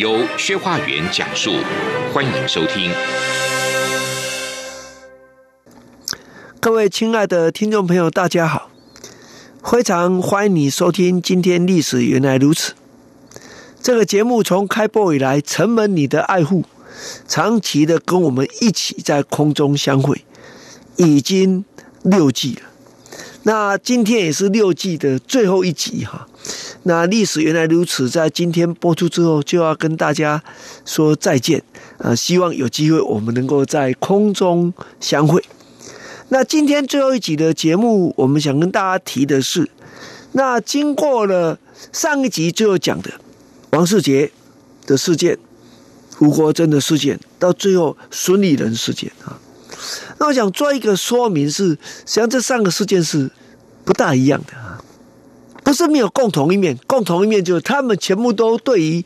由薛化元讲述，欢迎收听。各位亲爱的听众朋友，大家好，非常欢迎你收听今天《历史原来如此》这个节目。从开播以来，承蒙你的爱护，长期的跟我们一起在空中相会，已经六季了。那今天也是六季的最后一集哈。那历史原来如此，在今天播出之后，就要跟大家说再见。呃，希望有机会我们能够在空中相会。那今天最后一集的节目，我们想跟大家提的是，那经过了上一集最后讲的王世杰的事件、吴国珍的事件，到最后孙立人事件啊，那我想做一个说明是，实际上这三个事件是不大一样的。不是没有共同一面，共同一面就是他们全部都对于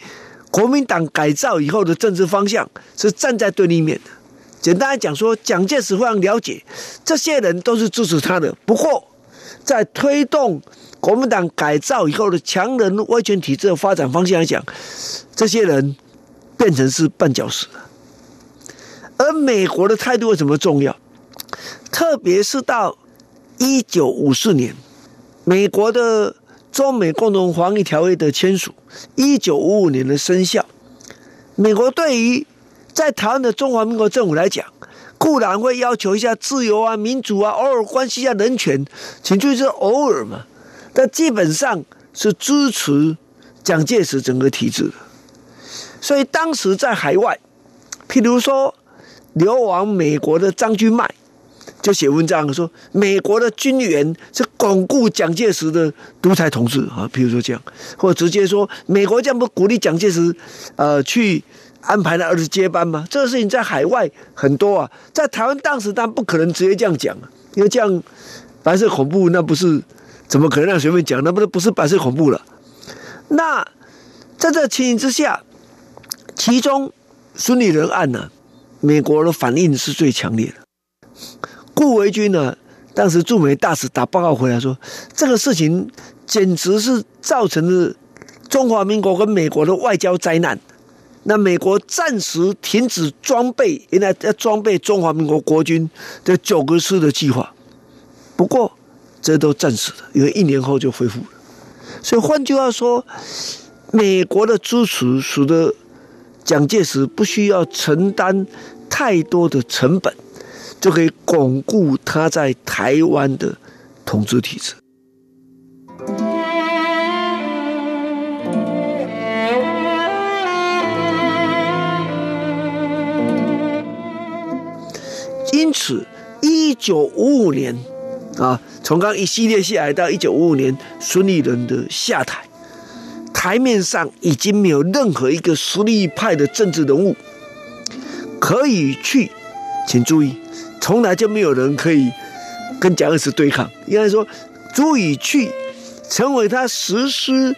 国民党改造以后的政治方向是站在对立面的。简单来讲说，蒋介石非常了解这些人都是支持他的，不过在推动国民党改造以后的强人威权体制的发展方向来讲，这些人变成是绊脚石了。而美国的态度为什么重要？特别是到一九五四年，美国的。中美共同防御条约的签署，一九五五年的生效。美国对于在台湾的中华民国政府来讲，固然会要求一下自由啊、民主啊，偶尔关心一下人权，请注意是偶尔嘛。但基本上是支持蒋介石整个体制的。所以当时在海外，譬如说流亡美国的张君迈。就写文章说，美国的军援是巩固蒋介石的独裁统治啊，比如说这样，或者直接说，美国这样不鼓励蒋介石，呃，去安排他儿子接班吗？这个事情在海外很多啊，在台湾当时他不可能直接这样讲，因为这样白色恐怖，那不是怎么可能让随便讲？那不是不是白色恐怖了？那在这情形之下，其中孙立人案呢、美国的反应是最强烈的。顾维钧呢，当时驻美大使打报告回来说，这个事情简直是造成了中华民国跟美国的外交灾难。那美国暂时停止装备，原来要装备中华民国国军的九个师的计划。不过这都暂时的，因为一年后就恢复了。所以换句话说，美国的支持使得蒋介石不需要承担太多的成本。就可以巩固他在台湾的统治体制。因此，一九五五年啊，从刚一系列下来到一九五五年孙立人的下台，台面上已经没有任何一个实力派的政治人物可以去，请注意。从来就没有人可以跟蒋介石对抗，应该说足以去成为他实施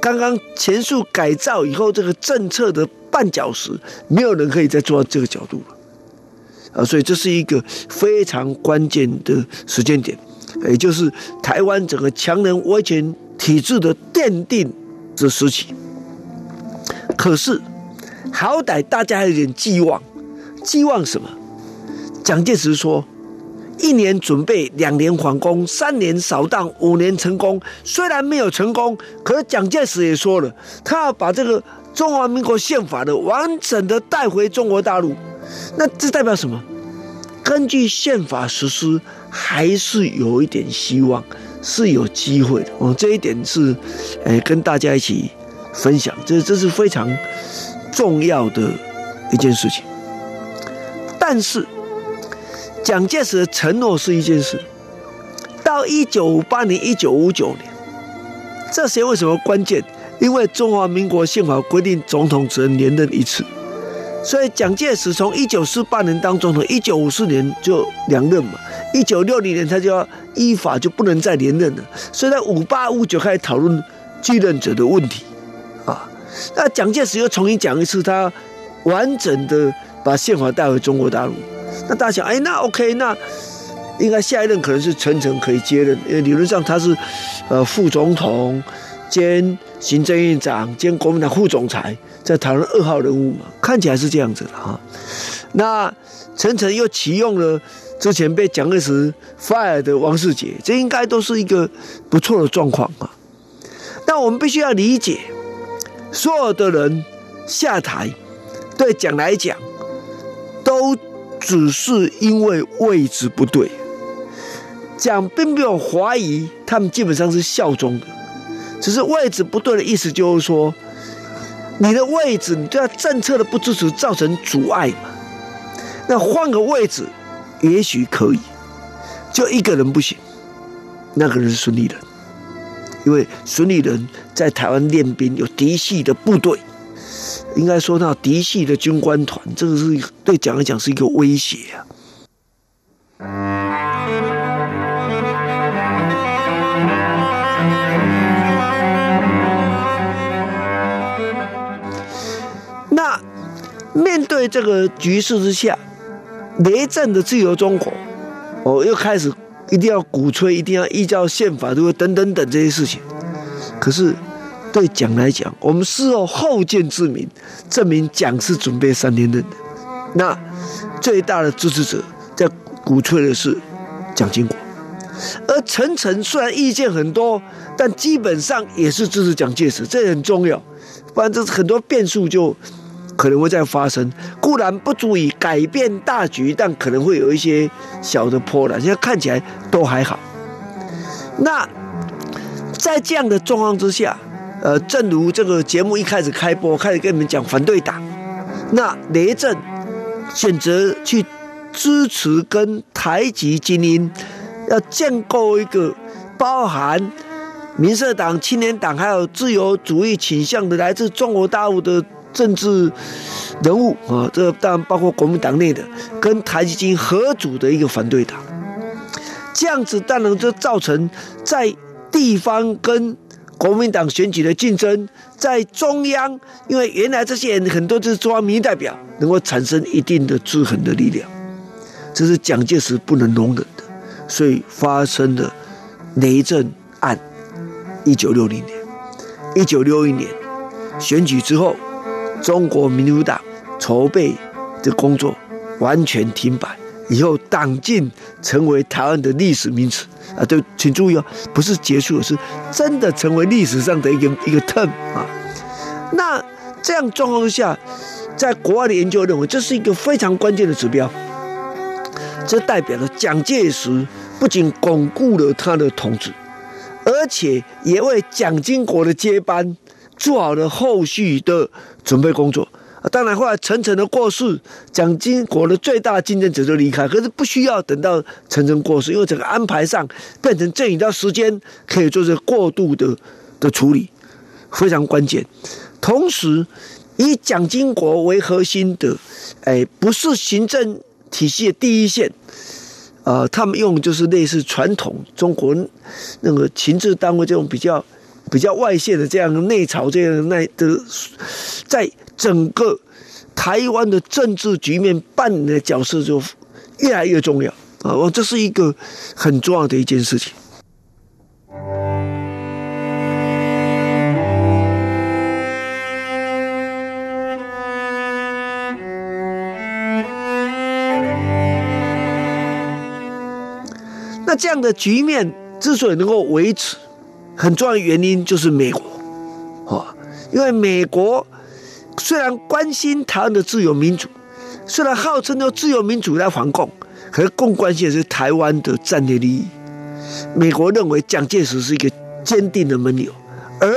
刚刚前述改造以后这个政策的绊脚石，没有人可以再做到这个角度了啊！所以这是一个非常关键的时间点，也就是台湾整个强人威权体制的奠定之时期。可是好歹大家还有点寄望，寄望什么？蒋介石说：“一年准备，两年反攻，三年扫荡，五年成功。虽然没有成功，可是蒋介石也说了，他要把这个中华民国宪法的完整的带回中国大陆。那这代表什么？根据宪法实施，还是有一点希望，是有机会的。哦，这一点是，哎，跟大家一起分享，这这是非常重要的一件事情。但是。”蒋介石的承诺是一件事，到一九五八年、一九五九年，这些为什么关键？因为中华民国宪法规定总统只能连任一次，所以蒋介石从一九四八年当总统，一九五四年就两任嘛，一九六零年他就要依法就不能再连任了，所以在五八五九开始讨论继任者的问题啊。那蒋介石又重新讲一次，他完整的把宪法带回中国大陆。那大家想，哎，那 OK，那应该下一任可能是陈诚可以接任，因为理论上他是呃副总统兼行政院长兼国民党副总裁，在讨论二号人物嘛，看起来是这样子的哈。那陈诚又启用了之前被蒋介石 fire 的王世杰，这应该都是一个不错的状况啊。但我们必须要理解，所有的人下台，对蒋来讲，都只是因为位置不对。蒋并没有怀疑，他们基本上是效忠的。只是位置不对的意思，就是说，你的位置，你对他政策的不支持造成阻碍嘛？那换个位置，也许可以，就一个人不行，那个人是孙立人，因为孙立人在台湾练兵，有嫡系的部队，应该说那嫡系的军官团，这个是对蒋来讲是一个威胁啊。那面对这个局势之下，雷震的自由中国，哦，又开始一定要鼓吹，一定要依照宪法，如果等等等这些事情。可是对蒋来讲，我们事后后见之明，证明蒋是准备三连任的。那最大的支持者在鼓吹的是蒋经国，而陈诚虽然意见很多，但基本上也是支持蒋介石，这很重要，不然这很多变数就。可能会再发生，固然不足以改变大局，但可能会有一些小的波澜。现在看起来都还好。那在这样的状况之下，呃，正如这个节目一开始开播，开始跟你们讲反对党，那雷震选择去支持跟台籍精英，要建构一个包含民社党、青年党还有自由主义倾向的来自中国大陆的。政治人物啊，这当然包括国民党内的跟台积金合组的一个反对党，这样子当然就造成在地方跟国民党选举的竞争，在中央，因为原来这些人很多就是中央民意代表，能够产生一定的制衡的力量，这是蒋介石不能容忍的，所以发生了雷震案。一九六零年，一九六一年选举之后。中国民主党筹备的工作完全停摆，以后党禁成为台湾的历史名词啊！对，请注意哦，不是结束，是真的成为历史上的一个一个 term 啊。那这样状况下，在国外的研究认为，这是一个非常关键的指标，这代表了蒋介石不仅巩固了他的统治，而且也为蒋经国的接班。做好了后续的准备工作！当然，后来陈诚的过世，蒋经国的最大竞争者就离开。可是不需要等到陈诚过世，因为整个安排上变成这一段时间可以做这过渡的的处理，非常关键。同时，以蒋经国为核心的，哎，不是行政体系的第一线，呃，他们用就是类似传统中国那个情治单位这种比较。比较外线的这样内朝这样的内的，在整个台湾的政治局面扮演的角色就越来越重要啊！我这是一个很重要的一件事情。那这样的局面之所以能够维持，很重要的原因就是美国，啊，因为美国虽然关心台湾的自由民主，虽然号称用自由民主来反共，可是更关心的是台湾的战略利益。美国认为蒋介石是一个坚定的盟友，而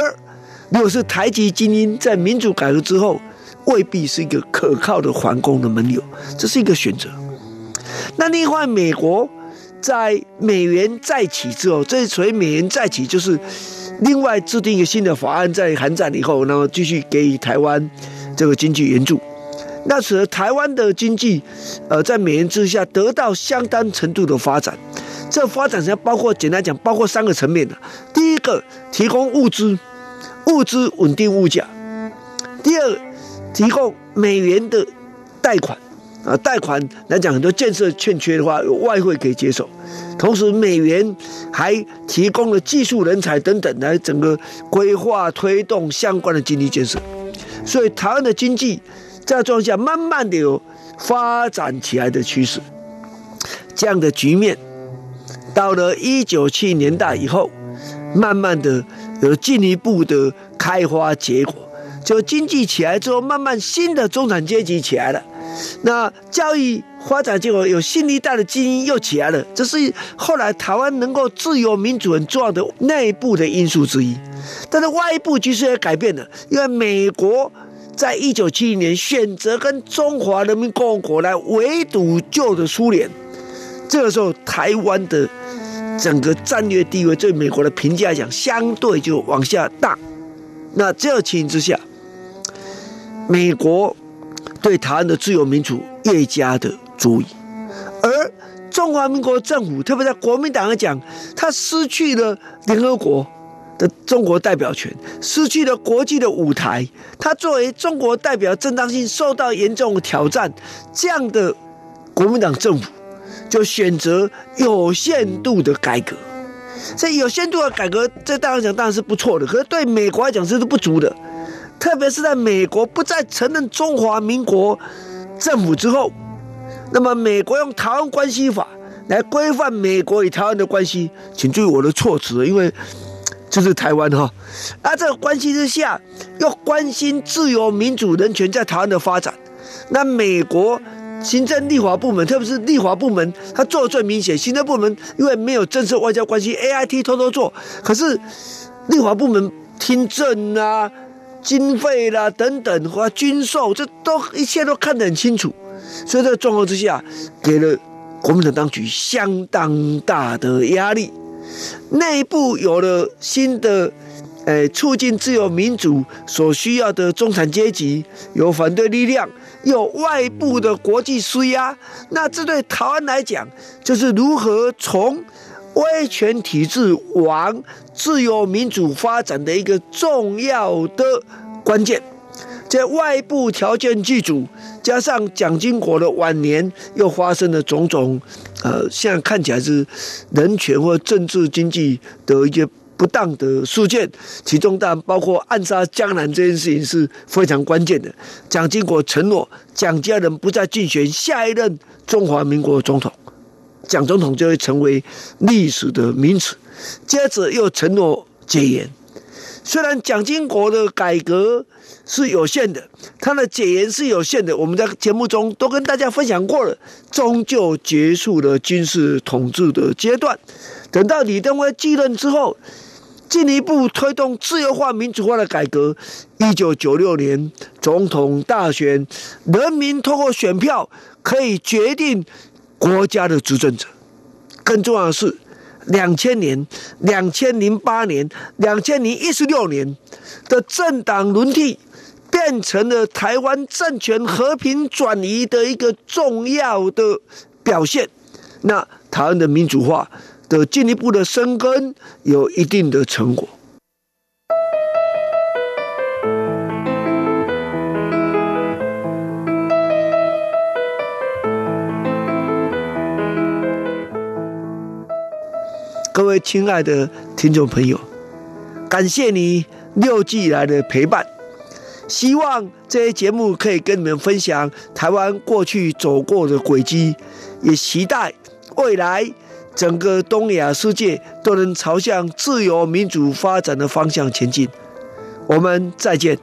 如果是台籍精英在民主改革之后，未必是一个可靠的反共的盟友，这是一个选择。那另外，美国。在美元再起之后，这所谓美元再起，就是另外制定一个新的法案，在韩战以后，那么继续给予台湾这个经济援助。那使得台湾的经济，呃，在美元之下得到相当程度的发展。这发展上包括简单讲，包括三个层面的。第一个，提供物资，物资稳定物价；第二，提供美元的贷款，啊，贷款来讲很多建设欠缺的话，有外汇可以接受。同时，美元还提供了技术人才等等，来整个规划推动相关的经济建设。所以，台湾的经济在这状况下，慢慢的有发展起来的趋势。这样的局面，到了一九七零年代以后，慢慢的有进一步的开花结果。就经济起来之后，慢慢新的中产阶级起来了。那教育发展结果，有新一代的精英又起来了。这是后来台湾能够自由民主很重要的内部的因素之一。但是外部局势也改变了，因为美国在一九七零年选择跟中华人民共和国来围堵旧的苏联。这个时候，台湾的整个战略地位对美国的评价来讲，相对就往下大。那这个情形之下。美国对台湾的自由民主越加的注意，而中华民国政府，特别在国民党来讲，他失去了联合国的中国代表权，失去了国际的舞台，他作为中国代表正当性受到严重的挑战。这样的国民党政府就选择有限度的改革。这有限度的改革，这当然讲当然是不错的，可是对美国来讲这是不足的。特别是在美国不再承认中华民国政府之后，那么美国用《台湾关系法》来规范美国与台湾的关系，请注意我的措辞，因为这是台湾哈。那这个关系之下，又关心自由、民主、人权在台湾的发展。那美国行政立法部门，特别是立法部门，他做的最明显。行政部门因为没有正式外交关系，AIT 偷偷做，可是立法部门听证啊。经费啦，等等和军售，这都一切都看得很清楚，所以这个状况之下，给了国民党当局相当大的压力。内部有了新的，呃，促进自由民主所需要的中产阶级，有反对力量，有外部的国际施压，那这对台湾来讲，就是如何从威权体制往自由民主发展的一个重要的关键。在外部条件具足，加上蒋经国的晚年又发生了种种，呃，现在看起来是人权或政治经济的一些不当的事件，其中当然包括暗杀江南这件事情是非常关键的。蒋经国承诺蒋家人不再竞选下一任中华民国总统。蒋总统就会成为历史的名词，接着又承诺解严。虽然蒋经国的改革是有限的，他的解严是有限的，我们在节目中都跟大家分享过了，终究结束了军事统治的阶段。等到李登辉继任之后，进一步推动自由化、民主化的改革。一九九六年总统大选，人民通过选票可以决定。国家的执政者，更重要的是，两千年、两千零八年、两千零一十六年的政党轮替，变成了台湾政权和平转移的一个重要的表现。那台湾的民主化的进一步的生根，有一定的成果。亲爱的听众朋友，感谢你六季以来的陪伴。希望这些节目可以跟你们分享台湾过去走过的轨迹，也期待未来整个东亚世界都能朝向自由民主发展的方向前进。我们再见。